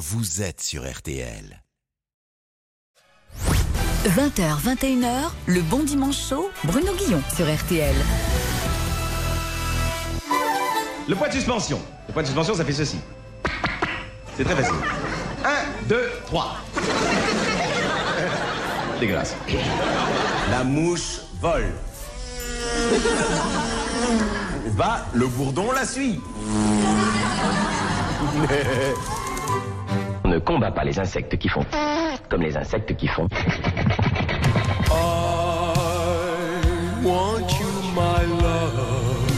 vous êtes sur RTL. 20h, 21h, le bon dimanche chaud, Bruno Guillon sur RTL. Le point de suspension. Le point de suspension, ça fait ceci. C'est très facile. 1, 2, 3. Dégueulasse. La mouche vole. Va, le bourdon la suit. Ne combat pas les insectes qui font comme les insectes qui font.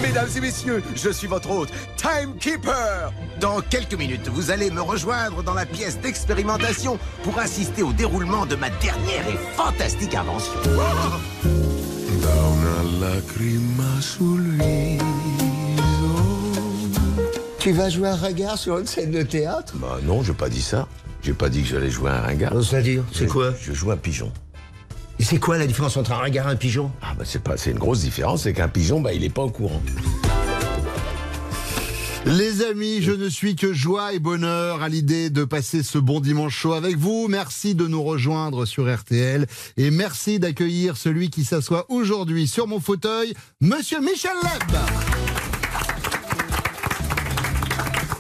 Mesdames et messieurs, je suis votre hôte, Timekeeper. Dans quelques minutes, vous allez me rejoindre dans la pièce d'expérimentation pour assister au déroulement de ma dernière et fantastique invention. Tu vas jouer un regard sur une scène de théâtre? Bah non, j'ai pas dit ça. J'ai pas dit que j'allais jouer un ringard. C'est-à-dire C'est quoi? Je joue un pigeon. Et c'est quoi la différence entre un regard et un pigeon? Ah bah c'est pas, c'est une grosse différence, c'est qu'un pigeon, bah il est pas au courant. Les amis, je ne suis que joie et bonheur à l'idée de passer ce bon dimanche chaud avec vous. Merci de nous rejoindre sur RTL et merci d'accueillir celui qui s'assoit aujourd'hui sur mon fauteuil, Monsieur Michel Leb.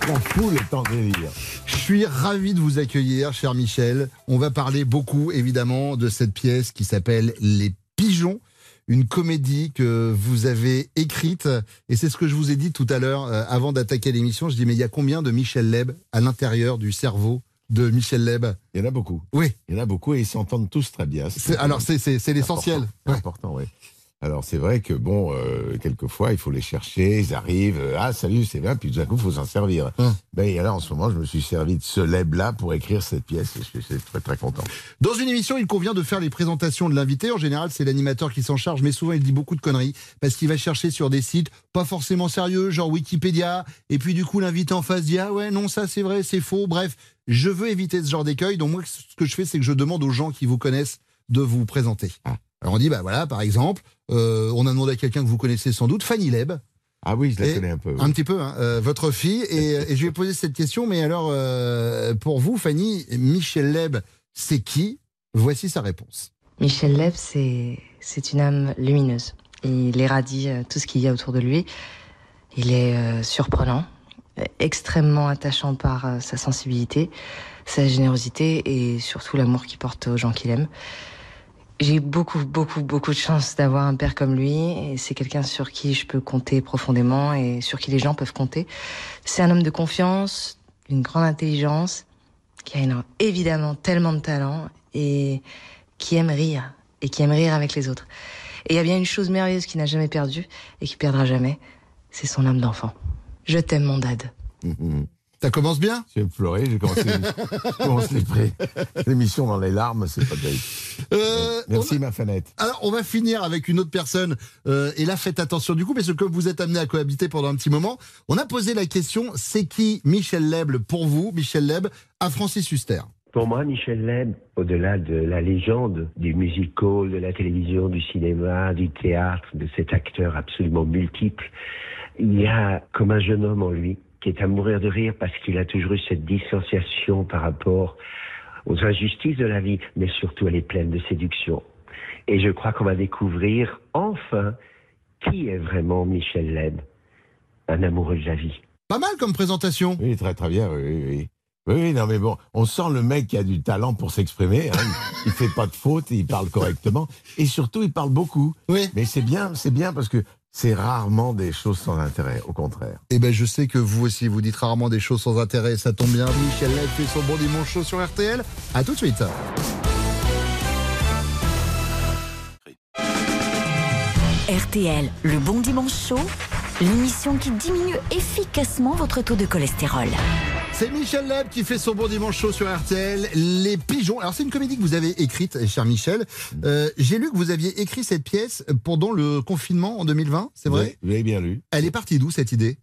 On fout le temps de lire. Je suis ravi de vous accueillir, cher Michel. On va parler beaucoup, évidemment, de cette pièce qui s'appelle Les Pigeons, une comédie que vous avez écrite. Et c'est ce que je vous ai dit tout à l'heure, euh, avant d'attaquer l'émission. Je dis, mais il y a combien de Michel Leb à l'intérieur du cerveau de Michel Leb? Il y en a beaucoup. Oui. Il y en a beaucoup et ils s'entendent tous très bien. C'est- alors, c'est- c'est c'est l'essentiel. important. Ouais. Important, oui. Alors c'est vrai que bon, euh, quelquefois il faut les chercher, ils arrivent, euh, ah salut, c'est bien, puis tout d'un coup il faut s'en servir. Hum. Ben et là en ce moment je me suis servi de ce leb là pour écrire cette pièce et je suis très très content. Dans une émission, il convient de faire les présentations de l'invité. En général, c'est l'animateur qui s'en charge, mais souvent, il dit beaucoup de conneries parce qu'il va chercher sur des sites pas forcément sérieux, genre Wikipédia. Et puis, du coup, l'invité en face dit Ah ouais, non, ça c'est vrai, c'est faux. Bref, je veux éviter ce genre d'écueil. Donc, moi, ce que je fais, c'est que je demande aux gens qui vous connaissent de vous présenter. Ah. Alors, on dit Bah voilà, par exemple, euh, on a demandé à quelqu'un que vous connaissez sans doute, Fanny Leb. Ah oui, je la Et connais un peu. oui. Un petit peu, hein, euh, votre fille. Et, et je lui ai posé cette question. Mais alors, euh, pour vous, Fanny, Michel Leb, c'est qui? Voici sa réponse. Michel Leb, c'est c'est une âme lumineuse. Il irradie euh, tout ce qu'il y a autour de lui. Il est euh, surprenant, extrêmement attachant par euh, sa sensibilité, sa générosité et surtout l'amour qu'il porte aux gens qu'il aime. J'ai beaucoup, beaucoup, beaucoup de chance d'avoir un père comme lui et c'est quelqu'un sur qui je peux compter profondément et sur qui les gens peuvent compter. C'est un homme de confiance, d'une grande intelligence, qui a évidemment tellement de talent et qui aime rire et qui aime rire avec les autres. Et il y a bien une chose merveilleuse qu'il n'a jamais perdue et qui perdra jamais, c'est son âme d'enfant. Je t'aime mon dad. Ça commence bien? Je vais me pleurer, j'ai commencé, je commence les pré- l'émission dans les larmes, c'est pas terrible. Euh, Merci ma fanette. Alors, on va finir avec une autre personne. euh, et là, faites attention du coup, parce que comme vous êtes amené à cohabiter pendant un petit moment, on a posé la question c'est qui Michel Leb pour vous, Michel Leb, à Francis Huster? Pour moi, Michel Leb, au-delà de la légende du musical, de la télévision, du cinéma, du théâtre, de cet acteur absolument multiple, il y a comme un jeune homme en lui qui est à mourir de rire parce qu'il a toujours eu cette distanciation par rapport aux injustices de la vie, mais surtout elle est pleine de séduction. Et je crois qu'on va découvrir enfin qui est vraiment Michel Leb, un amoureux de la vie. Pas mal comme présentation. Oui, très très bien, oui, oui, oui. Non, mais bon, on sent le mec qui a du talent pour s'exprimer. Hein. Il, il fait pas de faute, il parle correctement. Et surtout, il parle beaucoup. Oui. Mais c'est bien, c'est bien parce que c'est rarement des choses sans intérêt, au contraire. Eh ben, je sais que vous aussi, vous dites rarement des choses sans intérêt. Ça tombe bien. Michel Leb fait son bon dimanche chaud sur RTL. À tout de suite. RTL, le bon dimanche chaud, l'émission qui diminue efficacement votre taux de cholestérol. C'est Michel Leb qui fait son bon dimanche chaud sur RTL. Les pigeons. Alors, c'est une comédie que vous avez écrite, cher Michel. Euh, J'ai lu que vous aviez écrit cette pièce pendant le confinement en 2020, c'est vrai? Vous avez bien lu. Elle est partie d'où cette idée?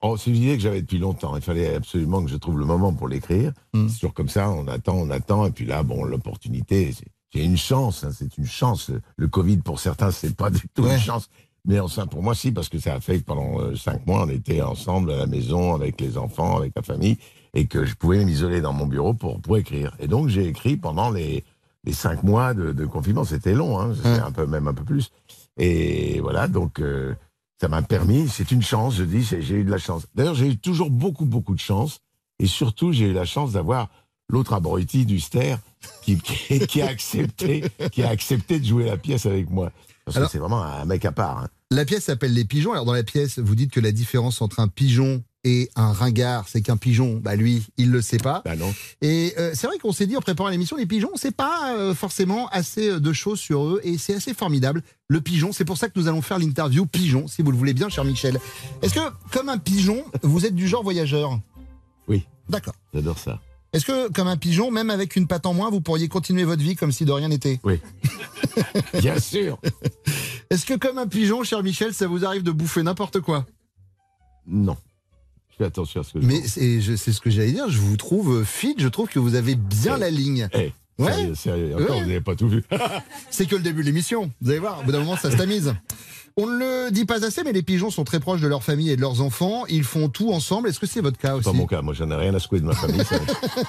Oh, c'est une idée que j'avais depuis longtemps. Il fallait absolument que je trouve le moment pour l'écrire. Mm. C'est toujours comme ça, on attend, on attend, et puis là, bon, l'opportunité, c'est- c'est une chance, hein, c'est une chance. Le Covid, pour certains, c'est pas du tout Ouais. une chance. Mais enfin, pour moi, si, parce que ça a fait que pendant euh, cinq mois, on était ensemble à la maison, avec les enfants, avec la famille, et que je pouvais m'isoler dans mon bureau pour, pour écrire. Et donc, j'ai écrit pendant les, les cinq mois de, de confinement. C'était long, hein, c'était un peu, même un peu plus. Et voilà, donc, euh, ça m'a permis, c'est une chance, je dis, j'ai eu de la chance. D'ailleurs, j'ai eu toujours beaucoup, beaucoup de chance. Et surtout, j'ai eu la chance d'avoir l'autre abruti du Ster qui, qui, qui a accepté, qui a accepté de jouer la pièce avec moi. Parce Alors- que c'est vraiment un mec à part. hein. La pièce s'appelle Les Pigeons. Alors dans la pièce, vous dites que la différence entre un pigeon et un ringard, c'est qu'un pigeon, bah lui, il le sait pas. Bah non. Et euh, c'est vrai qu'on s'est dit en préparant l'émission, les pigeons, c'est pas euh, forcément assez euh, de choses sur eux et c'est assez formidable. Le pigeon, c'est pour ça que nous allons faire l'interview pigeon, si vous le voulez bien, cher Michel. Est-ce que, comme un pigeon, vous êtes du genre voyageur? Oui. D'accord. J'adore ça. Est-ce que, comme un pigeon, même avec une patte en moins, vous pourriez continuer votre vie comme si de rien n'était? Oui. Bien sûr. Est-ce que, comme un pigeon, cher Michel, ça vous arrive de bouffer n'importe quoi? Non. Je fais attention à ce que je Mais c'est ce que j'allais dire, je vous trouve fit, je trouve que vous avez bien Eh. la ligne. Eh, Ouais. sérieux, sérieux, encore, Ouais. vous n'avez pas tout vu. C'est que le début de l'émission. Vous allez voir, au bout d'un moment, ça se tamise. On ne le dit pas assez, mais les pigeons sont très proches de leur famille et de leurs enfants. Ils font tout ensemble. Est-ce que c'est votre cas C'est aussi pas mon cas. Moi, j'en ai rien à secouer de ma famille. Ça,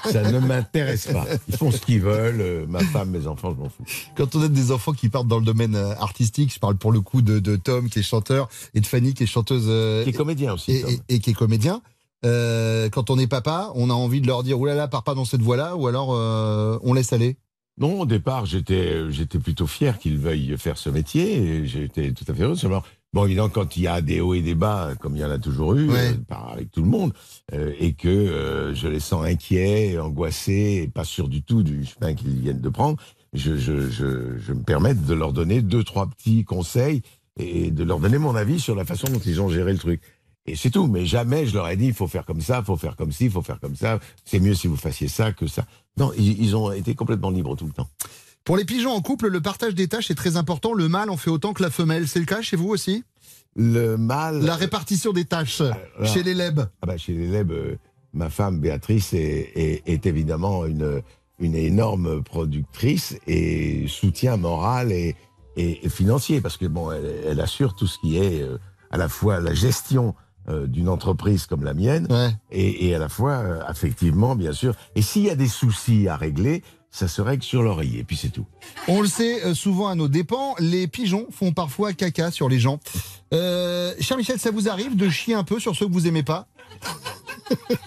ça ne m'intéresse pas. Ils font ce qu'ils veulent. euh, Ma femme, mes enfants, je m'en fous. Quand on a des enfants qui partent dans le domaine euh, artistique, je parle pour le coup de, de Tom qui est chanteur et de Fanny qui est chanteuse euh, Qui est comédien aussi. et, Tom. et- et qui est comédien. Euh, quand on est papa, on a envie de leur dire oulala, pars pas dans cette voie-là, ou alors on laisse aller. Non, au départ, j'étais, j'étais plutôt fier qu'ils veuillent faire ce métier. J'étais tout à fait heureux. Seulement, bon, évidemment, quand il y a des hauts et des bas, comme il y en a toujours eu, Ouais. euh, avec tout le monde, euh, et que euh, je les sens inquiets, angoissés, et pas sûrs du tout du chemin qu'ils viennent de prendre, je, je, je, je me permets de leur donner deux, trois petits conseils et de leur donner mon avis sur la façon dont ils ont géré le truc. Et c'est tout, mais jamais je leur ai dit il faut faire comme ça, il faut faire comme ci, il faut faire comme ça, c'est mieux si vous fassiez ça que ça. Non, ils, ils ont été complètement libres tout le temps. Pour les pigeons en couple, le partage des tâches est très important. Le mâle en fait autant que la femelle. C'est le cas chez vous aussi? Le mâle. La répartition des tâches chez l'élève. Ah bah, chez l'élève, euh, ma femme Béatrice est, est- est évidemment une, une énorme productrice et soutien moral et, et- et financier parce que bon, elle, elle assure tout ce qui est euh, à la fois la gestion euh, d'une entreprise comme la mienne Ouais. et, et à la fois euh, affectivement, bien sûr. Et s'il y a des soucis à régler, ça se règle sur l'oreiller. Et puis c'est tout. On le sait euh, souvent à nos dépens, les pigeons font parfois caca sur les gens. Euh, cher Michel, ça vous arrive de chier un peu sur ceux que vous aimez pas?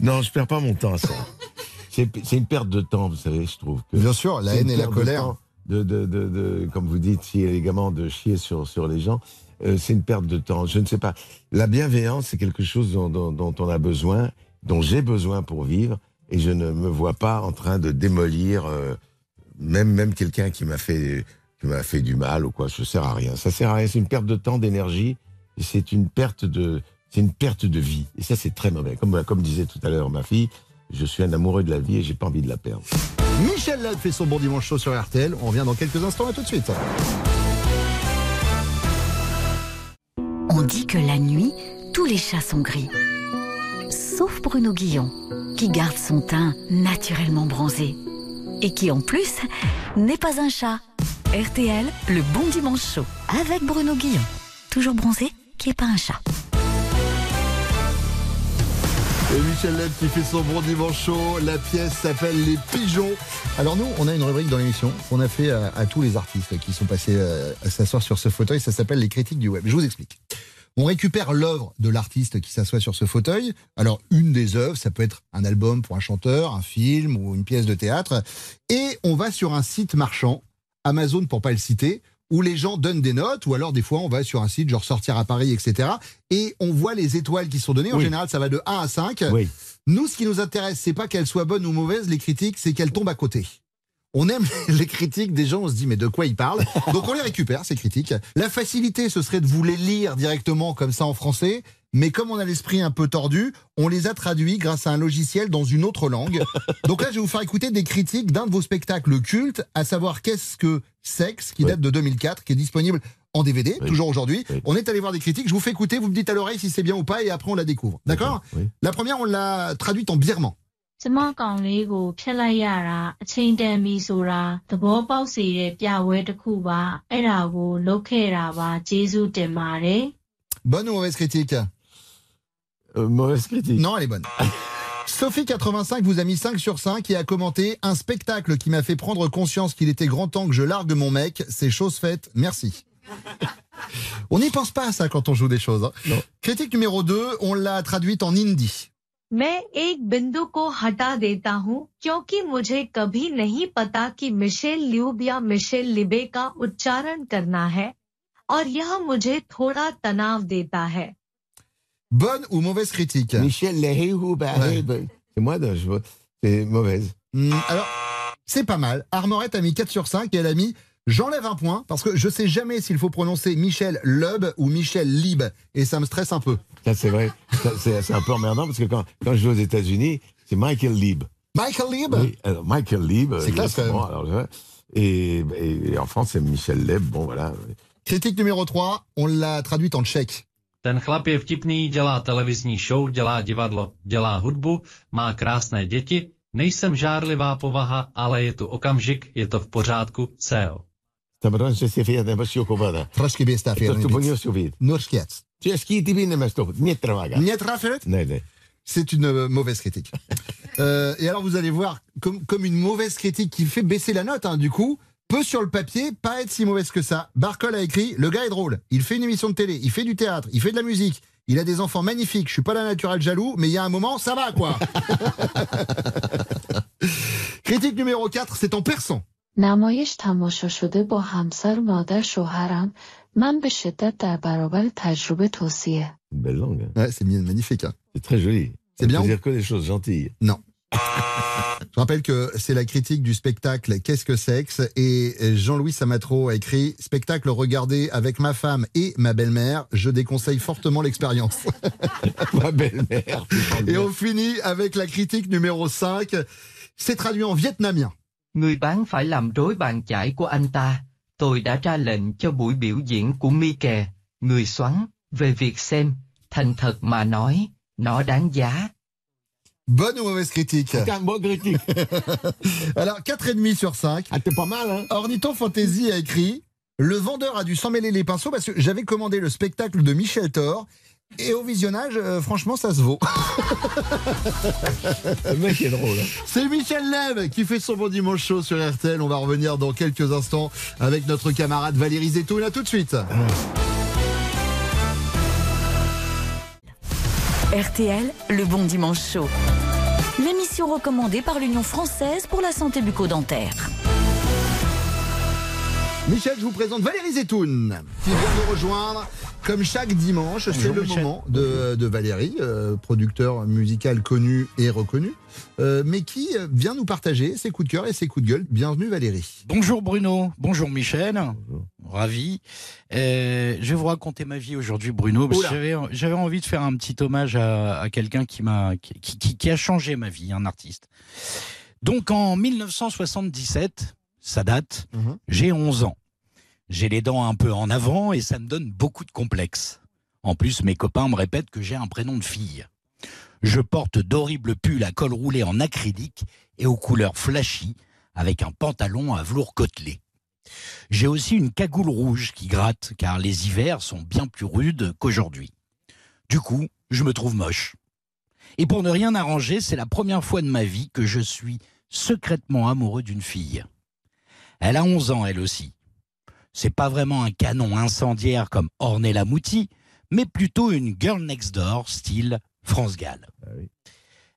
Non, je perds pas mon temps à ça. C'est une perte de temps, vous savez, je trouve. que- Bien sûr, la haine et la colère. de, de, de- comme vous dites si élégamment, de chier sur, sur les gens. Euh, c'est une perte de temps. Je ne sais pas. La bienveillance, c'est quelque chose dont, on a besoin, dont j'ai besoin pour vivre, et je ne me vois pas en train de démolir euh, même, quelqu'un qui m'a fait, du mal ou quoi. Ça sert à rien. Ça sert à rien. C'est une perte de temps, d'énergie, c'est une perte de, vie. Et ça, c'est très mauvais. Comme, disait tout à l'heure ma fille, je suis un amoureux de la vie et j'ai pas envie de la perdre. Michel fait son bon dimanche chaud sur RTL. On revient dans quelques instants. À tout de suite. On dit que la nuit, tous les chats sont gris. Sauf Bruno Guillon, qui garde son teint naturellement bronzé. Et qui en plus n'est pas un chat. RTL, le bon dimanche chaud, avec Bruno Guillon. Toujours bronzé, qui est pas un chat. Et Michel Ladd qui fait son bon dimanche chaud. La pièce s'appelle Les Pigeons. Alors nous, on a une rubrique dans l'émission qu'on a fait à, à tous les artistes qui sont passés euh, à s'asseoir sur ce fauteuil. Ça s'appelle les critiques du web. Je vous explique. On récupère l'œuvre de l'artiste qui s'assoit sur ce fauteuil. Alors, une des œuvres, ça peut être un album pour un chanteur, un film ou une pièce de théâtre. Et on va sur un site marchand, Amazon pour pas le citer, où les gens donnent des notes, ou alors des fois on va sur un site genre sortir à Paris, etc. Et on voit les étoiles qui sont données. En Oui. général, ça va de 1 à 5. Oui. Nous, ce qui nous intéresse, c'est pas qu'elles soient bonnes ou mauvaises, les critiques, c'est qu'elles tombent à côté. On aime les critiques des gens, on se dit mais de quoi ils parlent? Donc on les récupère, ces critiques. La facilité, ce serait de vous les lire directement comme ça en français, mais comme on a l'esprit un peu tordu, on les a traduits grâce à un logiciel dans une autre langue. Donc là, je vais vous faire écouter des critiques d'un de vos spectacles cultes, à savoir qu'est-ce que Sex, qui date de 2004, qui est disponible en DVD, Oui. toujours aujourd'hui. Oui. On est allé voir des critiques, je vous fais écouter, vous me dites à l'oreille si c'est bien ou pas, et après on la découvre. D'accord? Oui. La première, on l'a traduite en birman. ကျမကောင်လေးကိုဖျက်လိုက်ရတာအချိန်တန်ပြီဆိုတာသဘောပေါက်စေတဲ့ပြပွဲတစ်ခုပါအဲ့ဒါကိုလုပ်ခဲ့တာပါကျေးဇူးတင်ပါတယ် Bonne ou mauvaise critique Euh, mauvaise critique. Non, elle est bonne. Sophie85 vous a mis 5 sur 5 et a commenté un spectacle qui m'a fait prendre conscience qu'il était grand temps que je largue mon mec. C'est chose faite. Merci. On n'y pense pas à ça quand on joue des choses. hein. Critique numéro 2, on l'a traduite en hindi. मैं एक बिंदु को हटा देता हूँ क्योंकि मुझे कभी नहीं पता कि मिशेल ल्यूब या मिशेल लिबे का उच्चारण करना है और यह मुझे थोड़ा तनाव देता है Bonne ou mauvaise critique Michel Lehou, bah, Ouais. c'est moi, je vois- c'est mauvaise. Hmm, alors, c'est pas mal. Armorette a mis 4 sur 5 et elle a mis J'enlève un point parce que je sais jamais s'il faut prononcer Michel Lub ou Michel Lib et ça me stresse un peu. Ça, c'est vrai. C'est un peu emmerdant parce que quand, quand je vais aux États-Unis, c'est Michael Lieb. Michael Lib Oui, alors, Michael Lieb. C'est classe, quand même. exactement, alors, je- et, et- et en France, c'est Michel Leb. Bon, voilà. Critique numéro 3, on l'a traduite en tchèque. Ten chlap je vtipný, dělá televizní show, dělá divadlo, dělá hudbu, má krásné děti, nejsem žárlivá povaha, ale je tu okamžik, je to v pořádku, CEO. Se si ti rafet Ne, ne. C'est une euh, mauvaise critique. Euh, et alors vous allez voir, comme, comme une mauvaise critique qui fait baisser la note, hein, du coup, peut sur le papier pas être si mauvaise que ça. Barcol a écrit Le gars est drôle, il fait une émission de télé, il fait du théâtre, il fait de la musique, il a des enfants magnifiques, je suis pas la naturelle jaloux, mais il y a un moment, ça va quoi. Critique numéro 4, c'est en persan. نمایش تماشا شده با همسر و مادر شوهرم من به شدت در برابر تجربه توصیه Une belle langue. hein. Ouais, c'est bien- magnifique. hein. C'est très joli. C'est Ça bien peut ou- dire que des choses gentilles. Non. Je rappelle que c'est la critique du spectacle Qu'est-ce que sexe et Jean-Louis Samatro a écrit spectacle regardé avec ma femme et ma belle-mère. Je déconseille fortement l'expérience. Ma belle-mère. Et on finit avec la critique numéro 5. C'est traduit en vietnamien. Người bán phải làm rối bàn chải của anh ta. Tôi đã ra lệnh cho buổi biểu diễn của mi kè, người xoắn, về việc xem, thành thật mà nói, nó đáng giá. Bonne ou mauvaise critique C'est un bon critique. Alors, 4,5 sur 5. Ah, t'es pas mal, hein Ornithon Fantasy a écrit Le vendeur a dû s'en mêler les pinceaux parce que j'avais commandé le spectacle de Michel Thor. Et au visionnage, euh, franchement, ça se vaut. Le mec est drôle. hein. C'est Michel Leb qui fait son bon dimanche chaud sur RTL. On va revenir dans quelques instants avec notre camarade Valérie Zetoun. À tout de suite. RTL, le bon dimanche chaud. L'émission recommandée par l'Union française pour la santé bucco-dentaire. Michel, je vous présente Valérie Zetoun qui vient nous rejoindre comme chaque dimanche. C'est le Michel. moment de, de Valérie, euh, producteur musical connu et reconnu, euh, mais qui euh, vient nous partager ses coups de cœur et ses coups de gueule. Bienvenue Valérie. Bonjour Bruno, bonjour Michel, ravi. Euh, je vais vous raconter ma vie aujourd'hui Bruno. parce que Oula. J'avais envie de faire un petit hommage à, à quelqu'un qui, qui- qui a changé ma vie, un artiste. Donc en 1977, ça date, j'ai 11 ans. J'ai les dents un peu en avant et ça me donne beaucoup de complexes. En plus, mes copains me répètent que j'ai un prénom de fille. Je porte d'horribles pulls à col roulé en acrylique et aux couleurs flashy, avec un pantalon à velours côtelé. J'ai aussi une cagoule rouge qui gratte, car les hivers sont bien plus rudes qu'aujourd'hui. Du coup, je me trouve moche. Et pour ne rien arranger, c'est la première fois de ma vie que je suis secrètement amoureux d'une fille. Elle a 11 ans, elle aussi. C'est pas vraiment un canon incendiaire comme Ornella Mouti, mais plutôt une girl next door style France Gall.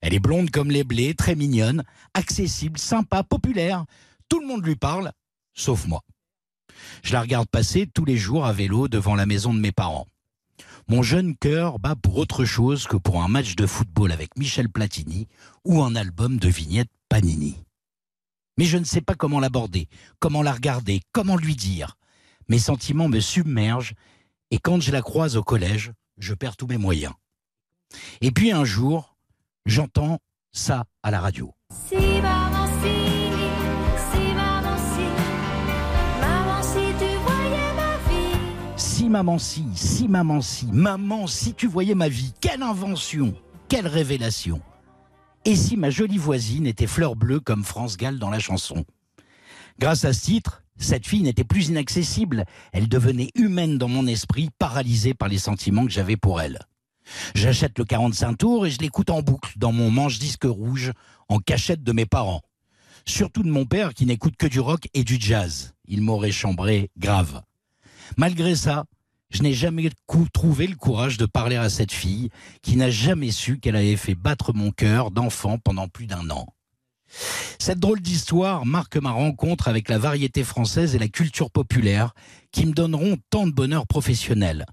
Elle est blonde comme les blés, très mignonne, accessible, sympa, populaire. Tout le monde lui parle, sauf moi. Je la regarde passer tous les jours à vélo devant la maison de mes parents. Mon jeune cœur bat pour autre chose que pour un match de football avec Michel Platini ou un album de vignettes Panini. Mais je ne sais pas comment l'aborder, comment la regarder, comment lui dire. Mes sentiments me submergent et quand je la croise au collège, je perds tous mes moyens. Et puis un jour, j'entends ça à la radio. Si maman si, si maman si, maman si tu voyais ma vie. Si maman si, si maman si, maman si tu voyais ma vie, quelle invention, quelle révélation. Et si ma jolie voisine était fleur bleue comme France Gall dans la chanson? Grâce à ce titre, cette fille n'était plus inaccessible. Elle devenait humaine dans mon esprit, paralysée par les sentiments que j'avais pour elle. J'achète le 45 tours et je l'écoute en boucle dans mon manche-disque rouge, en cachette de mes parents. Surtout de mon père qui n'écoute que du rock et du jazz. Il m'aurait chambré grave. Malgré ça, je n'ai jamais trouvé le courage de parler à cette fille qui n'a jamais su qu'elle avait fait battre mon cœur d'enfant pendant plus d'un an. Cette drôle d'histoire marque ma rencontre avec la variété française et la culture populaire qui me donneront tant de bonheur professionnel.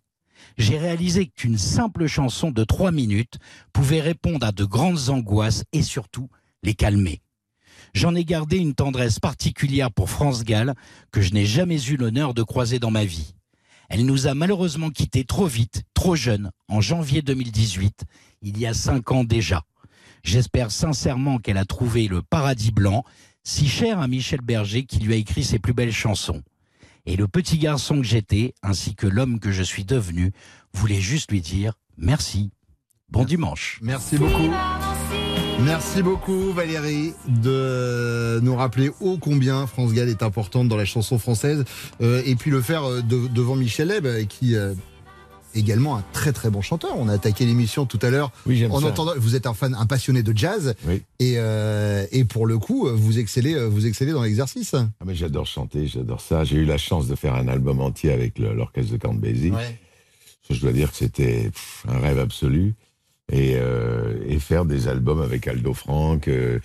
J'ai réalisé qu'une simple chanson de trois minutes pouvait répondre à de grandes angoisses et surtout les calmer. J'en ai gardé une tendresse particulière pour France Gall que je n'ai jamais eu l'honneur de croiser dans ma vie. Elle nous a malheureusement quittés trop vite, trop jeune, en janvier 2018, il y a cinq ans déjà. J'espère sincèrement qu'elle a trouvé le paradis blanc, si cher à Michel Berger qui lui a écrit ses plus belles chansons. Et le petit garçon que j'étais, ainsi que l'homme que je suis devenu, voulait juste lui dire merci. Bon dimanche. Merci beaucoup. Merci beaucoup Valérie de nous rappeler ô combien France Gall est importante dans la chanson française euh, et puis le faire euh, de- devant Michel Leb euh, qui euh, est également un très très bon chanteur. On a attaqué l'émission tout à l'heure j'aime en ça. entendant vous êtes un fan un passionné de jazz et, euh, et pour le coup vous excellez vous excellez dans l'exercice. Ah, mais j'adore chanter, j'adore ça. J'ai eu la chance de faire un album entier avec l'orchestre de Count Basie. Je dois dire que c'était un rêve absolu. Et, euh, et faire des albums avec Aldo Franck euh,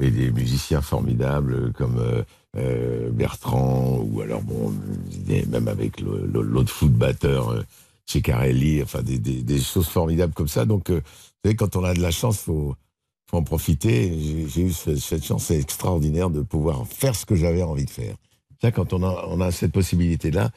et des musiciens formidables comme euh, euh, Bertrand ou alors bon même avec l'autre foot batteur euh, Ceccarelli, enfin des, choses formidables comme ça. Donc, vous savez, quand on a de la chance, faut faut en profiter. J'ai- eu ce- cette chance extraordinaire de pouvoir faire ce que j'avais envie de faire. Ça, quand on a, on a cette possibilité-là,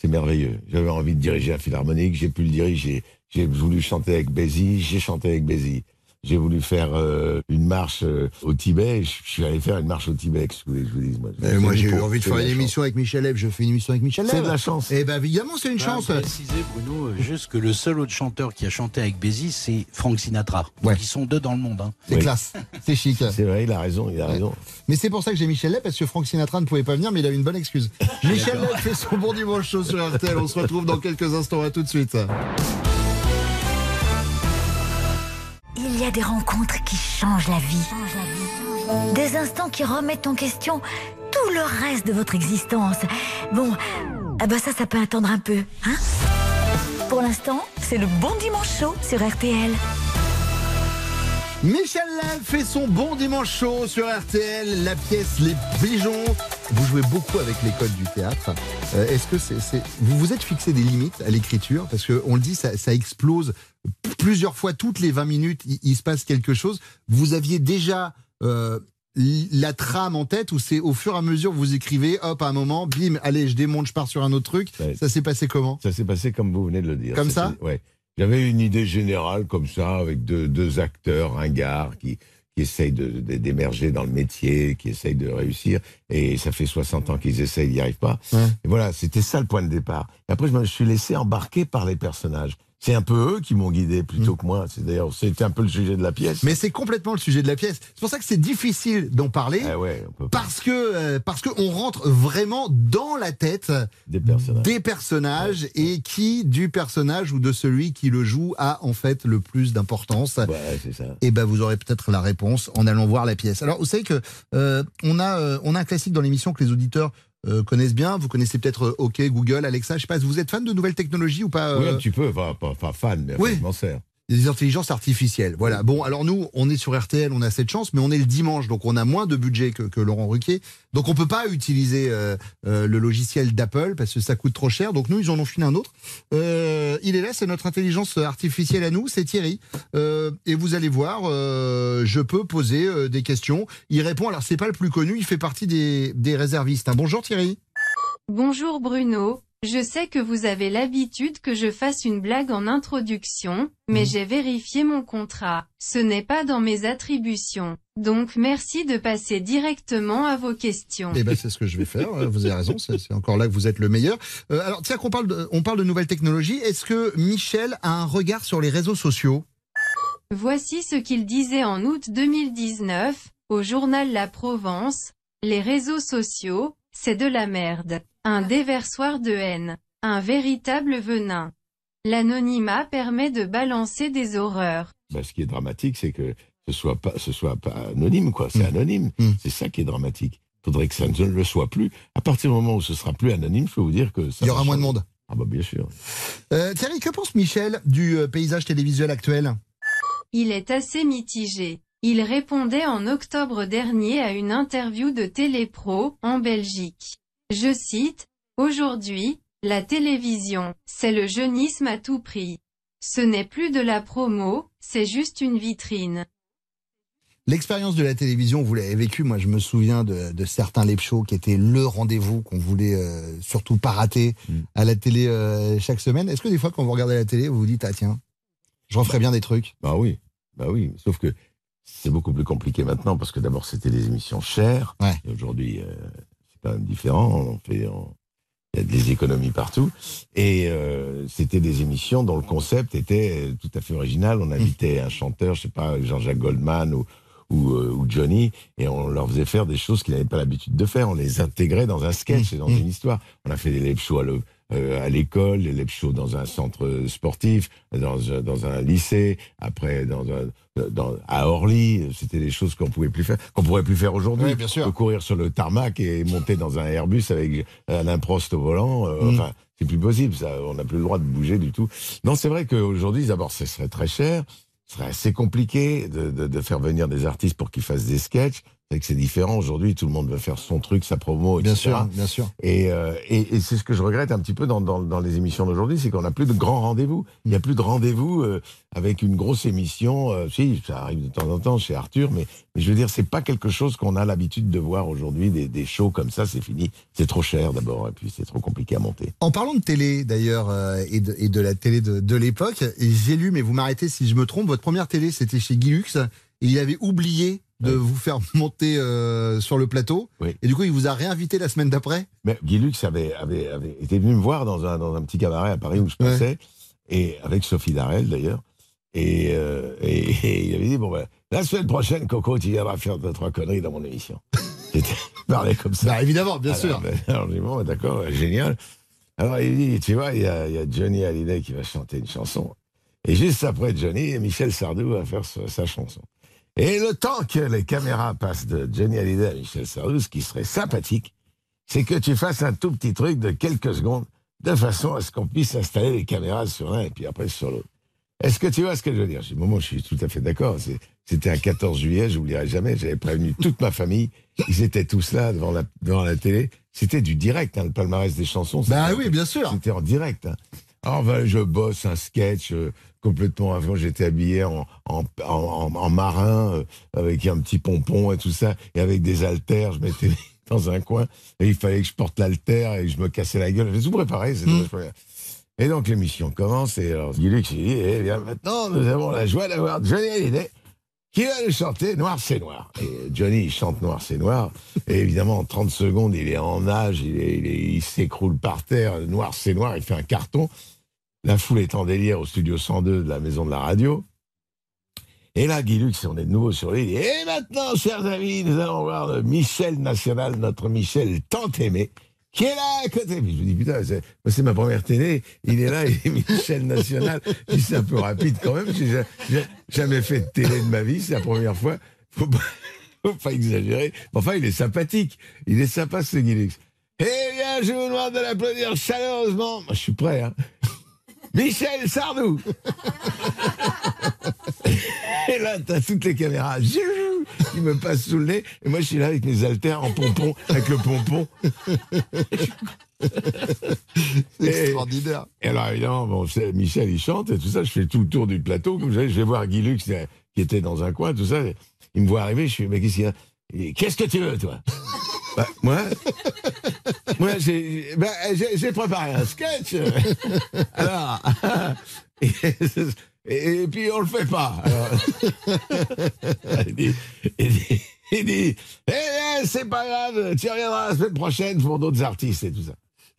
c'est merveilleux. J'avais envie de diriger un philharmonique, j'ai pu le diriger. J'ai voulu chanter avec Bézi, j'ai chanté avec Bézi. J'ai voulu faire euh, une marche euh, au Tibet, je je suis allé faire une marche au Tibet, qu'est-ce que vous voulez que je vous dise moi, moi j'ai eu envie de faire une émission avec Michel Leb, je fais une émission avec Michel Leb. C'est de la chance. Eh ben évidemment c'est une chance. préciser, Bruno, euh, juste que le seul autre chanteur qui a chanté avec Bézi, c'est Frank Sinatra. Donc, Ils sont deux dans le monde. hein. C'est classe, c'est chic. C'est vrai, il a raison, il a raison. Mais c'est pour ça que j'ai Michel Leb, parce que Frank Sinatra ne pouvait pas venir, mais il a une bonne excuse. Michel Leb fait son bon dimanche chaud sur RTL. On se retrouve dans quelques instants. À tout de suite. A des rencontres qui changent la vie. Des instants qui remettent en question tout le reste de votre existence. Bon, ah bah ça, ça peut attendre un peu, hein? Pour l'instant, c'est le bon dimanche chaud sur RTL. Michel Leb fait son bon dimanche chaud sur RTL, la pièce Les Pigeons. Vous jouez beaucoup avec l'école du théâtre. Euh, Est-ce que c'est, c'est- vous vous êtes fixé des limites à l'écriture? Parce qu'on le dit, ça, ça explose plusieurs fois toutes les 20 minutes. Il, il se passe quelque chose. Vous aviez déjà euh, la trame en tête ou c'est au fur et à mesure que vous écrivez, hop, à un moment, bim, allez, je démonte, je pars sur un autre truc. Ça s'est passé comment? Ça s'est passé comme vous venez de le dire. Comme ça Ouais. J'avais une idée générale comme ça, avec deux, deux acteurs ringards qui, qui essayent de- de- d'émerger dans le métier, qui essayent de réussir. Et ça fait 60 ans qu'ils essayent, ils n'y arrivent pas. Et voilà, c'était ça le point de départ. Et après, je me suis laissé embarquer par les personnages. C'est un peu eux qui m'ont guidé plutôt que moi. C'est d'ailleurs, c'était un peu le sujet de la pièce. Mais c'est complètement le sujet de la pièce. C'est pour ça que c'est difficile d'en parler. parce que euh, parce que on rentre vraiment dans la tête des personnages, des personnages et qui du personnage ou de celui qui le joue a en fait le plus d'importance. c'est ça. Et ben vous aurez peut-être la réponse en allant voir la pièce. Alors vous savez que euh, on a euh, on a un classique dans l'émission que les auditeurs euh, connaissent bien. Vous connaissez peut-être euh, OK, Google, Alexa. Je sais pas. Vous êtes fan de nouvelles technologies ou pas Oui, euh, un petit peu, enfin, pas, pas fan, mais Oui. je m'en sers. Des intelligences artificielles. Voilà. Bon, alors nous, on est sur RTL, on a cette chance, mais on est le dimanche, donc on a moins de budget que, que Laurent Ruquier. Donc on peut pas utiliser euh, euh, le logiciel d'Apple parce que ça coûte trop cher. Donc nous, ils en ont filé un autre. Euh, il est là, c'est notre intelligence artificielle à nous, c'est Thierry. Euh, et vous allez voir, euh, je peux poser euh, des questions. Il répond. Alors c'est pas le plus connu, il fait partie des, des réservistes. hein. Bonjour Thierry. Bonjour Bruno, je sais que vous avez l'habitude que je fasse une blague en introduction, mais j'ai vérifié mon contrat. Ce n'est pas dans mes attributions. Donc merci de passer directement à vos questions. Eh ben, c'est ce que je vais faire. euh, Vous avez raison. C'est c'est encore là que vous êtes le meilleur. Euh, alors, tiens, qu'on parle de, on parle de nouvelles technologies. Est-ce que Michel a un regard sur les réseaux sociaux? Voici ce qu'il disait en août 2019, au journal La Provence, les réseaux sociaux, c'est de la merde. Un déversoir de haine. Un véritable venin. L'anonymat permet de balancer des horreurs. Bah, ce qui est dramatique, c'est que ce soit pas, ce soit pas anonyme, quoi. C'est anonyme. C'est ça qui est dramatique. Faudrait que ça ne le soit plus. À partir du moment où ce sera plus anonyme, je peux vous dire que ça Il y aura moins de monde. Ah bah bien sûr. Euh, Thierry, que pense Michel du euh, paysage télévisuel actuel? Il est assez mitigé. Il répondait en octobre dernier à une interview de Télépro, en Belgique. Je cite, Aujourd'hui, la télévision, c'est le jeunisme à tout prix. Ce n'est plus de la promo, c'est juste une vitrine. L'expérience de la télévision, vous l'avez vécue. Moi, je me souviens de, de certains shows qui étaient le rendez-vous qu'on voulait euh, surtout pas rater à la télé euh, chaque semaine. Est-ce que des fois, quand vous regardez la télé, vous vous dites ah tiens, je referais bien des trucs? Bah oui, bah oui. Sauf que c'est beaucoup plus compliqué maintenant parce que d'abord c'était des émissions chères. Et aujourd'hui, euh, c'est quand même différent. On fait, on- il y a des économies partout. Et euh, c'était des émissions dont le concept était tout à fait original. On invitait un chanteur, je sais pas, Jean-Jacques Goldman ou, ou, euh, ou Johnny, et on leur faisait faire des choses qu'ils n'avaient pas l'habitude de faire. On les intégrait dans un sketch et dans une histoire. On a fait des live shows à le- euh, à l'école, live shows dans un centre sportif, dans, un- dans un lycée, après dans un, dans, à Orly. C'était des choses qu'on pouvait plus faire, qu'on pourrait plus faire aujourd'hui. Oui, bien sûr. De courir sur le tarmac et monter dans un Airbus avec Alain Prost au volant. euh, Mm. Enfin, c'est plus possible. Ça, on n'a plus le droit de bouger du tout. Non, c'est vrai qu'aujourd'hui, d'abord, ce serait très cher. Ce serait assez compliqué de, de, de faire venir des artistes pour qu'ils fassent des sketchs. C'est que c'est différent. Aujourd'hui, tout le monde veut faire son truc, sa promo, Bien etc. sûr, bien sûr. Et, euh, et, et c'est ce que je regrette un petit peu dans, dans, dans les émissions d'aujourd'hui, c'est qu'on n'a plus de grands rendez-vous. Il n'y a plus de rendez-vous euh, avec une grosse émission. euh, si, ça arrive de temps en temps chez Arthur, mais, mais je veux dire, c'est pas quelque chose qu'on a l'habitude de voir aujourd'hui, des, des shows comme ça, c'est fini. C'est trop cher d'abord, et puis c'est trop compliqué à monter. En parlant de télé, d'ailleurs, euh, et, de, et de la télé de, de l'époque, j'ai lu, mais vous m'arrêtez si je me trompe, votre première télé, c'était chez Guilux, et il avait oublié de vous faire monter euh, sur le plateau, et du coup, il vous a réinvité la semaine d'après Mais Guy Lux avait, avait, avait été venu me voir dans un, dans un petit cabaret à Paris où je passais, et avec Sophie Darel d'ailleurs. Et, euh, et, et il avait dit bon ben, la semaine prochaine, Coco, tu viendras faire deux trois conneries dans mon émission. J'étais parlé comme ça. Bah, évidemment, bien Alors, sûr. ben, alors j'ai bon, d'accord, génial. Alors il dit tu vois, il y a, il y a Johnny Hallyday qui va chanter une chanson. Et juste après Johnny, Michel Sardou va faire sa chanson. Et le temps que les caméras passent de Johnny Hallyday à Michel Sardou, ce qui serait sympathique, c'est que tu fasses un tout petit truc de quelques secondes, de façon à ce qu'on puisse installer les caméras sur l'un et puis après sur l'autre. Est-ce que tu vois ce que je veux dire? Je dis, Moment, je suis tout à fait d'accord. C'était un 14 juillet, je n'oublierai jamais. J'avais prévenu toute ma famille. Ils étaient tous là devant la, devant la télé. C'était du direct, hein, le palmarès des chansons. Bah oui, bien sûr. C'était en direct. hein. Alors, ben, je bosse un sketch complètement avant. J'étais habillé en, en, en, en- en marin, euh, avec un petit pompon et tout ça, et avec des haltères. Je m'étais dans un coin, et il fallait que je porte l'haltère et je me cassais la gueule. J'ai tout préparé. bien. Et donc l'émission commence, et alors Guy Lux, il dit, eh bien maintenant, nous avons la joie d'avoir Johnny Hallyday qui va nous chanter Noir c'est Noir. Et Johnny, il chante Noir c'est Noir. Et évidemment, en 30 secondes, il est en nage, il s'écroule par terre, Noir c'est Noir, il fait un carton. La foule est en délire au studio 102 de la maison de la radio. Et là, Guy Lux, on est de nouveau sur l'île. Et maintenant, chers amis, nous allons voir le Michel National, notre Michel tant aimé, qui est là à côté. Je me dis, putain, c'est ma première télé. Il est là, il est Michel National. C'est un peu rapide quand même. J'ai ja- j'ai jamais fait de télé de ma vie, c'est la première fois. Faut pas, faut pas exagérer. Enfin, il est sympathique. Il est sympa, ce Guy Lux. Eh bien, je vous demande de l'applaudir chaleureusement. Moi, je suis prêt, hein. Michel Sardou Et là, t'as toutes les caméras qui me passent sous le nez. Et moi, je suis là avec mes haltères en pompon, avec le pompon. C'est extraordinaire. Et alors, évidemment, bon, Michel, il chante et tout ça. Je fais tout le tour du plateau. Comme je, vais- je vais voir Guy Lux, euh, qui était dans un coin, tout ça. Il me voit arriver. Je fais, mais qu'est-ce qu'il y a? Qu'est-ce que tu veux, toi? Bah, Moi Moi, j'ai bah, j'ai- préparé un sketch. Alors. Et, et- et puis, on le fait pas. Alors, il dit, il dit, il dit, eh bien, c'est pas grave, tu reviendras la semaine prochaine pour d'autres artistes et tout ça.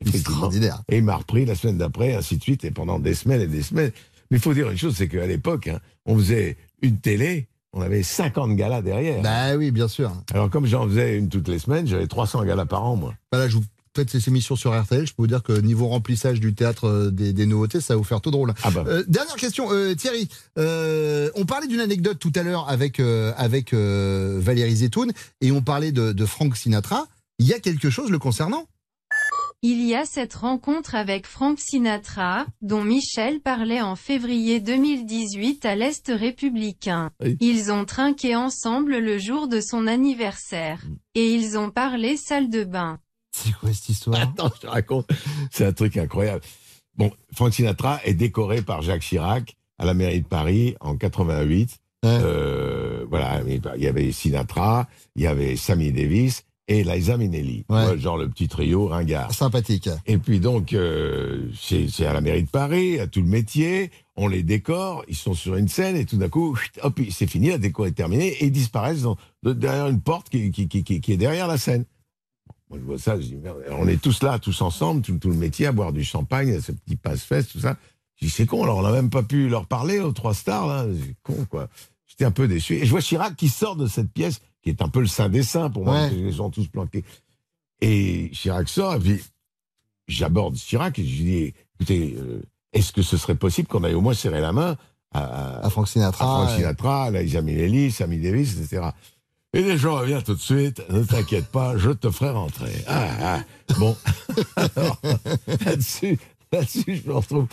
Extraordinaire. Et il m'a repris la semaine d'après, ainsi de suite, et pendant des semaines et des semaines. Mais il faut dire une chose, c'est qu'à l'époque, hein, on faisait une télé, on avait 50 galas derrière. Bah oui, bien sûr. Alors comme j'en faisais une toutes les semaines, j'avais 300 galas par an, moi. Voilà, je vous faites ces émissions sur RTL, je peux vous dire que niveau remplissage du théâtre euh, des, des nouveautés, ça va vous faire tout drôle. Ah bah. Euh, dernière question, euh, Thierry. euh, on parlait d'une anecdote tout à l'heure avec avec Valérie Zetoun et on parlait de, de Frank Sinatra. Il y a quelque chose le concernant? Il y a cette rencontre avec Frank Sinatra, dont Michel parlait en février 2018 à l'Est républicain. Ils ont trinqué ensemble le jour de son anniversaire. Et ils ont parlé salle de bain. C'est quoi cette histoire? Attends, je te raconte. C'est un truc incroyable. Bon, Frank Sinatra est décoré par Jacques Chirac à la mairie de Paris en 88. Euh, voilà, il y avait Sinatra, il y avait Sammy Davis et Liza Minnelli. Ouais. Genre le petit trio ringard. Sympathique. Et puis donc, euh, c'est à la mairie de Paris, à tout le métier, on les décore, ils sont sur une scène et tout d'un coup, hop, c'est fini, la déco est terminée et ils disparaissent dans- derrière une porte qui, qui, qui, qui- qui est derrière la scène. Moi, je vois ça, je dis, merde, on est tous là, tous ensemble, tout, tout le métier, à boire du champagne, ce petit passe-fesse, tout ça. Je dis, c'est con, alors on n'a même pas pu leur parler aux trois stars, là. C'est con, quoi. J'étais un peu déçu. Et je vois Chirac qui sort de cette pièce, qui est un peu le saint des saints pour moi, Ouais. les gens tous planqués. Et Chirac sort, et puis j'aborde Chirac et je lui dis, écoutez, euh, est-ce que ce serait possible qu'on aille au moins serrer la main à, À Frank Sinatra. à Frank. Sinatra, à Liza Minnelli, Sammy Davis, etc. Et les gens reviennent tout de suite, ne t'inquiète pas, je te ferai rentrer. Ah, ah. Bon, là-dessus, là-dessus, je me retrouve,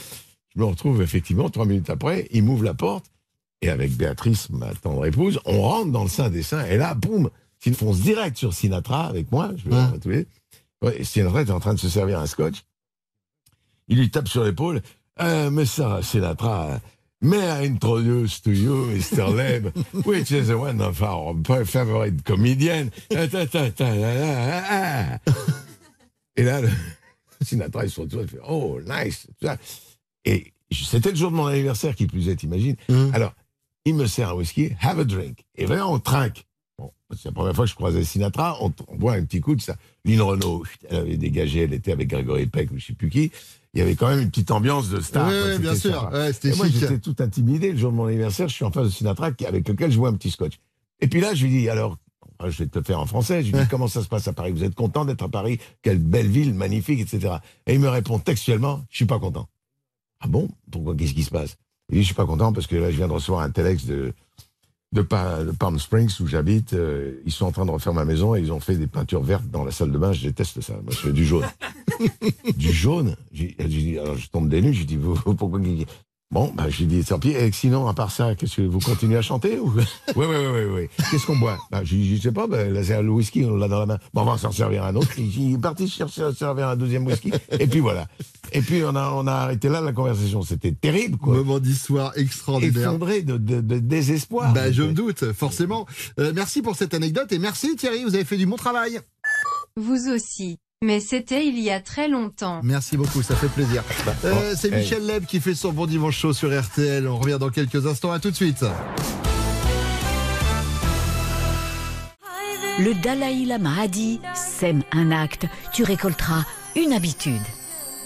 je me retrouve effectivement trois minutes après, il m'ouvre la porte, et avec Béatrice, ma tendre épouse, on rentre dans le sein des seins, et là, boum, ils fonce direct sur Sinatra avec moi, je vais. Ouais, Sinatra est en train de se servir un scotch. Il lui tape sur l'épaule. Euh, mais ça, Sinatra, may I introduce to you Mr. Leb, which is one of our favorite comedians. Et là, le- Sinatra, il se retourne, il fait Oh, nice. Et c'était le jour de mon anniversaire, qui plus est, t'imagines. Alors, il me sert un whisky, have a drink. Et vraiment, on trinque. Bon, c'est la première fois que je croisais Sinatra, on, on boit un petit coup de ça. Lynn Renault, elle avait dégagé, elle était avec Grégory Peck ou je sais plus qui. Il y avait quand même une petite ambiance de star. Quoi, c'était bien sûr. Ouais, Et moi, j'étais tout intimidé. Le jour de mon anniversaire, je suis en face de Sinatra avec lequel je bois un petit scotch. Et puis là, je lui dis, alors, je vais te le faire en français. Je lui dis, comment ça se passe à Paris? Vous êtes content d'être à Paris? Quelle belle ville, magnifique, etc. Et il me répond textuellement, je suis pas content. Ah bon? Pourquoi? Qu'est-ce qui se passe? Il dit, je suis pas content parce que là, je viens de recevoir un telex de, de, Pa- de Palm Springs où j'habite. Euh, ils sont en train de refaire ma maison et ils ont fait des peintures vertes dans la salle de bain. Je déteste ça. Moi, je fais du jaune. du jaune? J'ai j'ai dit, alors je tombe des nues. Je dis, vous, vous, pourquoi Bon, bah, j'ai dit, tant pis. Et sinon, à part ça, qu'est-ce que vous continuez à chanter ou... Oui, oui, oui, oui, oui. Qu'est-ce qu'on boit? Bah, Je dis, je sais pas, bah, là, c'est le whisky, on l'a dans la main. Bon, on va s'en servir un autre. Il est parti chercher à servir un deuxième whisky. Et puis voilà. Et puis on a, on a arrêté là la conversation. C'était terrible, quoi. Moment d'histoire extraordinaire. Effondré de, de, de désespoir. Bah, je me doute, forcément. Euh, merci pour cette anecdote et merci Thierry, vous avez fait du bon travail. Vous aussi. Mais c'était il y a très longtemps. Merci beaucoup, ça fait plaisir. Euh, c'est. Michel Leb qui fait son bon dimanche chaud sur RTL. On revient dans quelques instants. À tout de suite. Le Dalai Lama a dit Sème un acte, tu récolteras une habitude.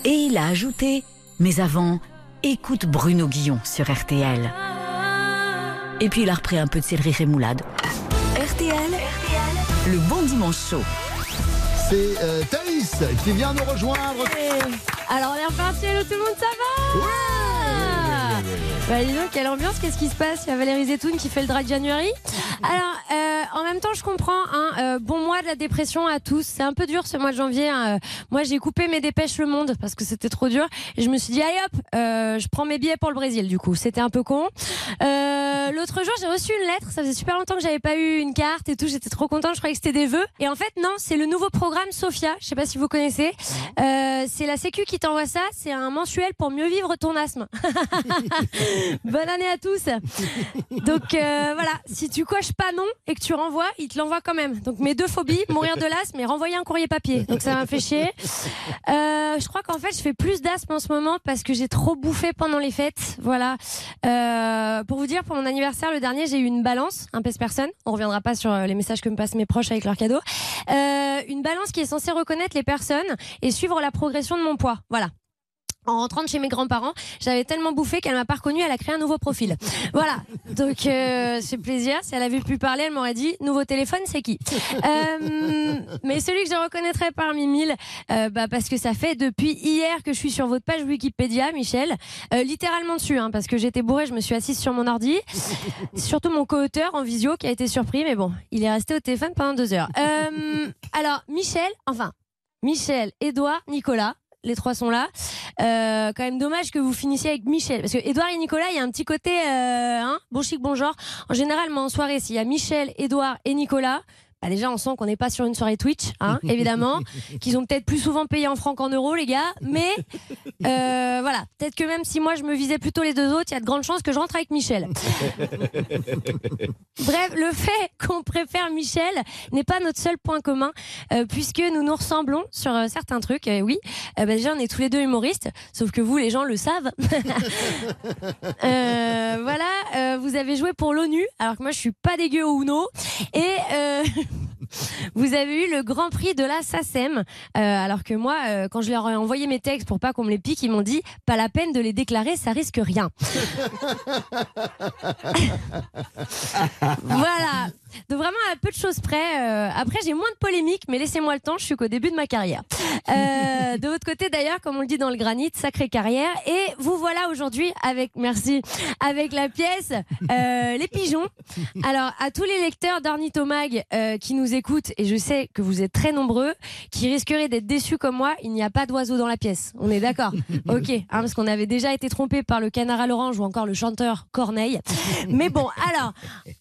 Et il a ajouté Mais avant, écoute Bruno Guillon sur RTL. Et puis il a repris un peu de céleri rémoulade. RTL, le bon dimanche chaud. C'est euh, Thaïs qui vient nous rejoindre. Alors on est reparti, hello tout le monde, ça va Bah dis donc, quelle ambiance, qu'est-ce qui se passe? Il y a Valérie Zetoun qui fait le dry January. Alors, euh, en même temps, je comprends, hein, euh, bon mois de la dépression à tous. C'est un peu dur ce mois de janvier. hein. Euh, Moi, j'ai coupé mes dépêches Le Monde parce que c'était trop dur. Et je me suis dit, allez hop, euh, je prends mes billets pour le Brésil, du coup. C'était un peu con. Euh, L'autre jour, j'ai reçu une lettre. Ça faisait super longtemps que j'avais pas eu une carte et tout. J'étais trop contente. Je croyais que c'était des vœux. Et en fait, non, c'est le nouveau programme Sophia. Je sais pas si vous connaissez. Euh, c'est la Sécu qui t'envoie ça. C'est un mensuel pour mieux vivre ton asthme. Bonne année à tous. Donc euh, voilà, si tu coches pas non et que tu renvoies, il te l'envoie quand même. Donc mes deux phobies, mourir de l'asthme et renvoyer un courrier papier. Donc ça m'a fait chier. Euh, je crois qu'en fait, je fais plus d'asthme en ce moment parce que j'ai trop bouffé pendant les fêtes. Voilà. Euh, pour vous dire, pour mon anniversaire le dernier, j'ai eu une balance, un pèse-personne. On reviendra pas sur euh, les messages que me passent mes proches avec leurs cadeaux. Euh, une balance qui est censée reconnaître les personnes et suivre la progression de mon poids. Voilà. En rentrant chez mes grands-parents, j'avais tellement bouffé qu'elle m'a pas reconnue, elle a créé un nouveau profil. Voilà. Donc euh, c'est plaisir. Si elle avait pu parler, elle m'aurait dit nouveau téléphone, c'est qui? Euh, Mais celui que je reconnaîtrais parmi mille, euh, bah, parce que ça fait depuis hier que je suis sur votre page Wikipédia, Michel, littéralement dessus, hein, parce que j'étais bourrée, je me suis assise sur mon ordi. Surtout mon co-auteur en visio qui a été surpris, mais bon, il est resté au téléphone pendant deux heures. Alors Michel, enfin Michel, Édouard, Nicolas. Les trois sont là. Euh, quand même dommage que vous finissiez avec Michel. Parce que Édouard et Nicolas, il y a un petit côté euh, hein, bon chic, bon genre. En général, moi, en soirée, s'il y a Michel, Édouard et Nicolas, bah déjà, on sent qu'on n'est pas sur une soirée Twitch, hein, évidemment. Qu'ils ont peut-être plus souvent payé en francs qu'en euros, les gars. Mais euh, voilà, peut-être que même si moi, je me visais plutôt les deux autres, il y a de grandes chances que je rentre avec Michel. Bref, le fait qu'on préfère Michel n'est pas notre seul point commun, euh, puisque nous nous ressemblons sur euh, certains trucs. Oui, bah, déjà on est tous les deux humoristes, sauf que vous, les gens le savent. Voilà, vous avez joué pour l'ONU, alors que moi je suis pas dégueu au Uno, et vous avez eu le Grand Prix de la SACEM, euh, alors que moi, euh, quand je leur ai envoyé mes textes pour pas qu'on me les pique, ils m'ont dit pas la peine de les déclarer, ça risque rien. voilà. Donc vraiment à peu de choses près. euh, après j'ai moins de polémiques, mais laissez-moi le temps. Je suis qu'au début de ma carrière. Euh, de votre côté d'ailleurs, comme on le dit dans le granit, sacrée carrière. Et vous voilà aujourd'hui avec, merci, avec la pièce euh, Les Pigeons. Alors à tous les lecteurs d'Ornithomag euh, qui nous écoutent, et je sais que vous êtes très nombreux, qui risqueraient d'être déçus comme moi, il n'y a pas d'oiseau dans la pièce. On est d'accord Ok, hein, parce qu'on avait déjà été trompé par le canard à l'orange ou encore le chanteur Corneille. Mais bon, alors,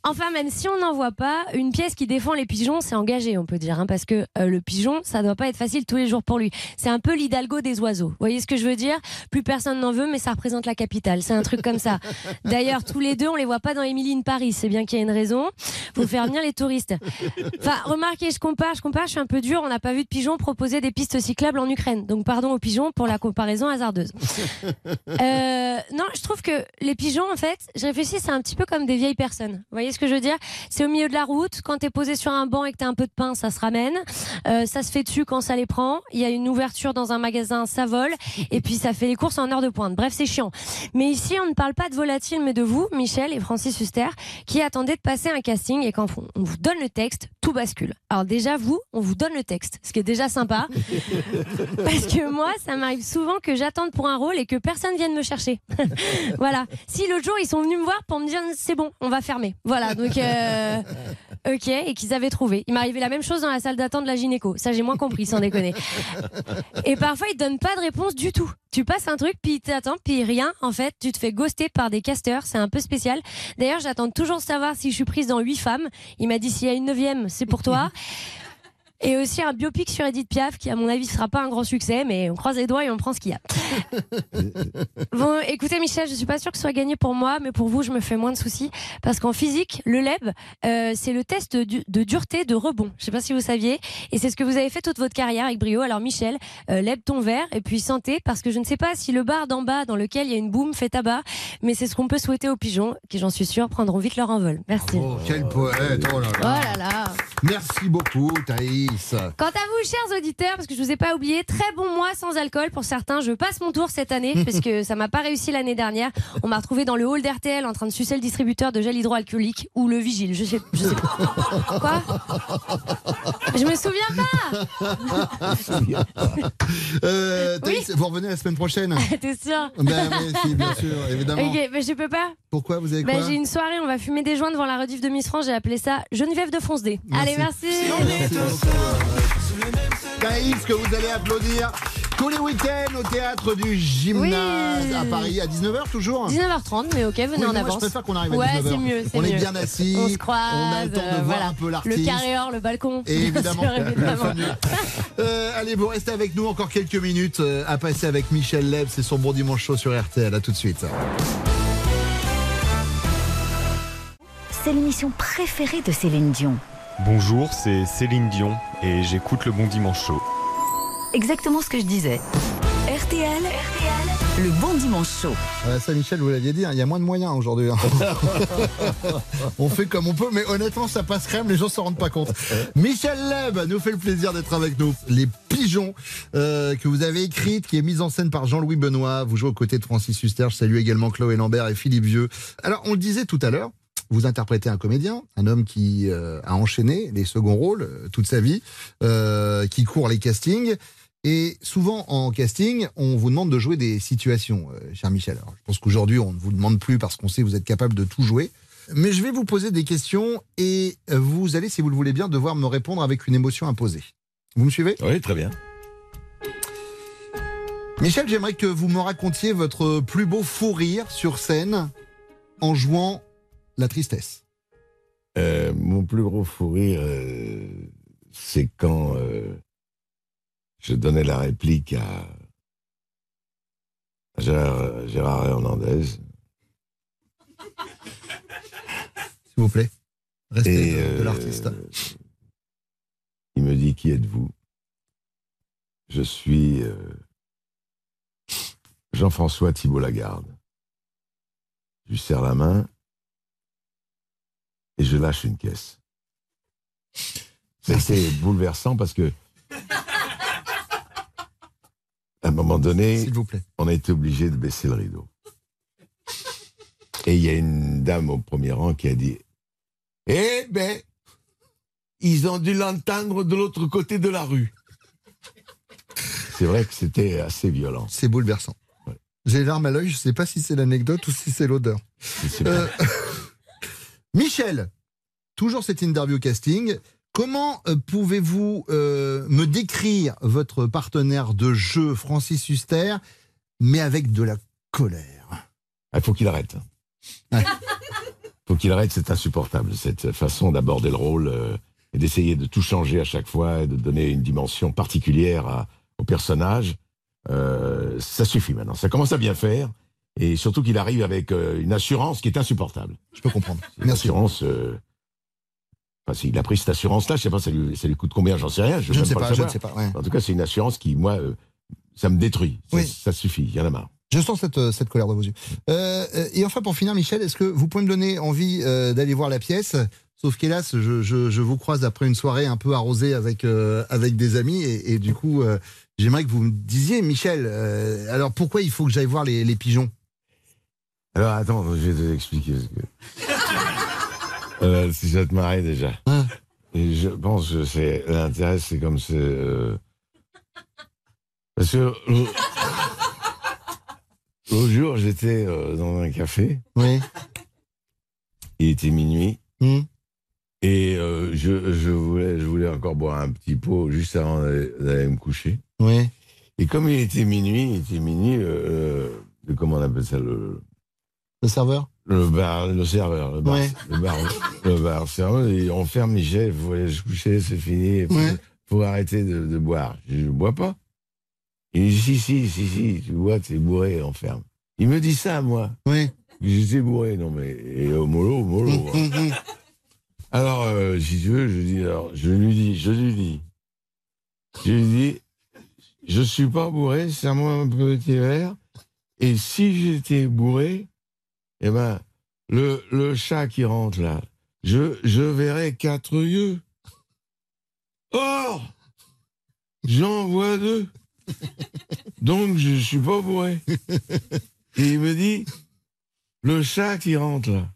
enfin même si on n'en voit pas, une pièce qui défend les pigeons, c'est engagé, on peut dire, hein, parce que euh, le pigeon, ça doit pas être facile tous les jours pour lui. C'est un peu l'hidalgo des oiseaux. Vous voyez ce que je veux dire? Plus personne n'en veut, mais ça représente la capitale. C'est un truc comme ça. D'ailleurs, tous les deux, on les voit pas dans Emily in Paris. C'est bien qu'il y a une raison. Faut faire venir les touristes. Enfin, remarquez, je compare, je compare, je suis un peu dur. On n'a pas vu de pigeons proposer des pistes cyclables en Ukraine. Donc, pardon aux pigeons pour la comparaison hasardeuse. Euh, non, je trouve que les pigeons, en fait, je réfléchis, c'est un petit peu comme des vieilles personnes. Vous voyez ce que je veux dire? C'est au milieu de la route. Quand t'es posé sur un banc et que t'as un peu de pain, ça se ramène. Euh, ça se fait dessus quand ça les prend. Il y a une ouverture dans un magasin, ça vole. Et puis ça fait les courses en heure de pointe. Bref, c'est chiant. Mais ici, on ne parle pas de volatile, mais de vous, Michel et Francis Huster, qui attendez de passer un casting et quand on vous donne le texte, tout bascule. Alors déjà, vous, on vous donne le texte, ce qui est déjà sympa. Parce que moi, ça m'arrive souvent que j'attende pour un rôle et que personne vienne me chercher. voilà. Si l'autre jour, ils sont venus me voir pour me dire c'est bon, on va fermer. Voilà. Donc, euh, ok. Et qu'ils avaient trouvé. Il m'arrivait la même chose dans la salle d'attente de la gynéco. Ça, j'ai moins compris, sans déconner. Et parfois, ils donnent pas de réponse du tout. Tu passes un truc, puis ils t'attendent, puis rien. En fait, tu te fais ghoster par des casteurs. C'est un peu spécial. D'ailleurs, j'attends toujours de savoir si je suis prise dans huit femmes. Il m'a dit s'il y a une neuvième, c'est pour toi. Et aussi un biopic sur Edith Piaf qui, à mon avis, sera pas un grand succès, mais on croise les doigts et on prend ce qu'il y a. Bon, écoutez, Michel, je suis pas sûre que ce soit gagné pour moi, mais pour vous, je me fais moins de soucis. Parce qu'en physique, le LEB, euh, c'est le test du- de dureté de rebond. Je sais pas si vous saviez. Et c'est ce que vous avez fait toute votre carrière avec brio. Alors, Michel, euh, lève ton verre et puis santé, parce que je ne sais pas si le bar d'en bas dans lequel il y a une boum fait tabac, mais c'est ce qu'on peut souhaiter aux pigeons, qui, j'en suis sûre, prendront vite leur envol. Merci. Oh, quel poète Oh là Oh là là là. Merci beaucoup, Quant à vous, chers auditeurs, parce que je vous ai pas oublié, très bon mois sans alcool pour certains. Je passe mon tour cette année parce que ça m'a pas réussi l'année dernière. On m'a retrouvé dans le hall d'RTL en train de sucer le distributeur de gel hydroalcoolique ou le vigile. Je sais, je sais pas. Quoi? Je me souviens pas. Euh, Thaïs, vous revenez la semaine prochaine T'es sûr? Ben oui, si, bien sûr, évidemment. Ok, mais je peux pas. Pourquoi Vous avez Bah, quoi? j'ai une soirée, on va fumer des joints devant la rediff de Miss France. J'ai appelé ça Geneviève de Fonce-D. Allez, merci. Thaïs, que vous allez applaudir tous les week-ends au théâtre du gymnase Oui. à Paris à 19h toujours 19h30, mais ok, venez Oui, en moi, avance. je préfère qu'on arrive à ouais, 19h. c'est mieux. c'est On est bien assis, On se croise. on a le temps de euh, voir voilà. un peu Le l'artiste. carré or, le balcon. Et évidemment, Bien sûr, évidemment. Euh, allez, vous restez avec nous encore quelques minutes euh, à passer avec Michel Leb. C'est son bon dimanche chaud sur RTL. À tout de suite. C'est l'émission préférée de Céline Dion. Bonjour, c'est Céline Dion et j'écoute le Bon Dimanche Show. Exactement ce que je disais. RTL, le bon dimanche chaud. Voilà, ça, Michel, vous l'aviez dit, hein, il y a moins de moyens aujourd'hui. hein. on fait comme on peut, mais honnêtement, ça passe crème, les gens s'en rendent pas compte. Michel Leb nous fait le plaisir d'être avec nous. Les Pigeon, euh, que vous avez écrite, qui est mise en scène par Jean-Louis Benoît. Vous jouez aux côtés de Francis Huster. Je salue également Chloé Lambert et Philippe Vieux. Alors, on le disait tout à l'heure, vous interprétez un comédien, un homme qui euh, a enchaîné les seconds rôles euh, toute sa vie, euh, qui court les castings. Et souvent en casting, on vous demande de jouer des situations, euh, cher Michel. Alors, je pense qu'aujourd'hui, on ne vous demande plus parce qu'on sait que vous êtes capable de tout jouer. Mais je vais vous poser des questions et vous allez, si vous le voulez bien, devoir me répondre avec une émotion imposée. Vous me suivez? Oui, très bien. Michel, j'aimerais que vous me racontiez votre plus beau fou rire sur scène en jouant la tristesse. Euh, mon plus gros fou rire, euh, c'est quand euh, je donnais la réplique à, Gérard, Gérard Hernandez. S'il vous plaît. Respect Et, de, de l'artiste. Il me dit Qui êtes-vous? Je suis Jean-François Thibault Lagarde. Je lui serre la main et je lâche une caisse. C'était bouleversant parce que, à un moment donné, S'il vous plaît. on a été obligé de baisser le rideau. Et il y a une dame au premier rang qui a dit Eh ben, ils ont dû l'entendre de l'autre côté de la rue. C'est vrai que c'était assez violent. C'est bouleversant. J'ai les larmes à l'œil, je ne sais pas si c'est l'anecdote ou si c'est l'odeur. Euh, Michel, toujours cette interview casting. Comment euh, pouvez-vous euh, me décrire votre partenaire de jeu, Francis Huster, mais avec de la colère? Il faut qu'il arrête. Il faut qu'il arrête, c'est insupportable, cette façon d'aborder le rôle euh, et d'essayer de tout changer à chaque fois et de donner une dimension particulière à- au personnage. Euh, ça suffit maintenant, ça commence à bien faire. Et surtout qu'il arrive avec euh, une assurance qui est insupportable. Je peux comprendre. Une assurance. euh, Enfin, s'il a pris cette assurance-là, je sais pas, ça lui, ça lui coûte combien, j'en sais rien. Je veux ne même sais le pas, je savoir. ne sais pas. ouais. En tout cas, c'est une assurance qui, moi, euh, ça me détruit. Ça, Oui. ça suffit, il y en a marre. Je sens cette, euh, cette colère dans vos yeux. Euh, euh, et enfin, pour finir, Michel, est-ce que vous pouvez me donner envie euh, d'aller voir la pièce? Sauf qu'hélas, je, je, je vous croise après une soirée un peu arrosée avec, euh, avec des amis. Et, et du coup, euh, j'aimerais que vous me disiez, Michel, euh, alors pourquoi il faut que j'aille voir les, les pigeons? Alors attends, je vais te expliquer. Ce que... Euh, si ça te marrer déjà. Et je pense que c'est l'intérêt, c'est comme c'est. euh, Parce que l'au- l'autre jour, j'étais euh, dans un café. Oui. Il était minuit. Hmm. Et euh, je, je, voulais, je voulais encore boire un petit pot juste avant d'aller d'aller me coucher. Oui. Et comme il était minuit, il était minuit, euh, le- comment on appelle ça le, Le serveur le bar, le serveur, le bar, Ouais. le bar, le bar serveur, et on ferme Michel, faut aller se coucher, c'est fini, faut, Ouais. faut arrêter de, de boire. Je ne bois pas. Il dit si, si, si, si, tu bois, t'es bourré, on ferme. Il me dit ça, moi. Oui. J'étais bourré, non mais, et au mollo, au mollo. Hum, hum, hum. Alors, euh, si tu veux, je dis, alors, je lui dis, je lui dis, je lui dis, je suis pas bourré, serre-moi un petit verre, et si j'étais bourré, eh ben, le, chat qui rentre là, je, verrais quatre yeux. Or, j'en vois deux. Donc, je suis pas bourré. Et il me dit, le chat qui rentre là,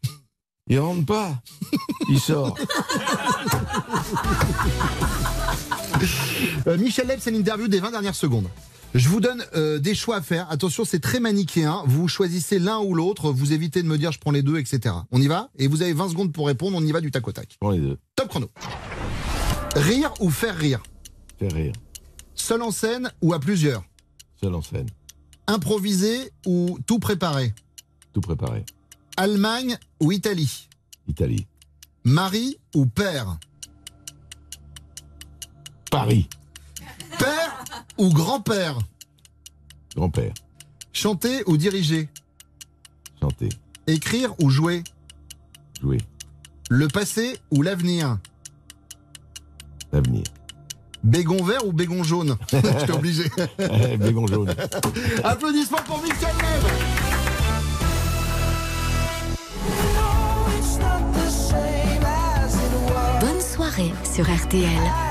il rentre pas, il sort. Euh, Michel Leb, c'est l'interview des 20 dernières secondes. Je vous donne euh, des choix à faire. Attention, c'est très manichéen. Vous choisissez l'un ou l'autre. Vous évitez de me dire je prends les deux, etc. On y va? Et vous avez 20 secondes pour répondre. On y va du tac au tac. Prends les deux. Top chrono. Rire ou faire rire? Faire rire. Seul en scène ou à plusieurs? Seul en scène. Improviser ou tout préparer? Tout préparé. Allemagne ou Italie? Italie. Mari ou père? Paris. Père ou grand-père? Grand-père. Chanter ou diriger? Chanter. Écrire ou jouer? Jouer. Le passé ou l'avenir? L'avenir. Bégon vert ou bégon jaune? J'étais obligé. Bégon jaune. Applaudissements pour Michel Leb Bonne soirée sur RTL.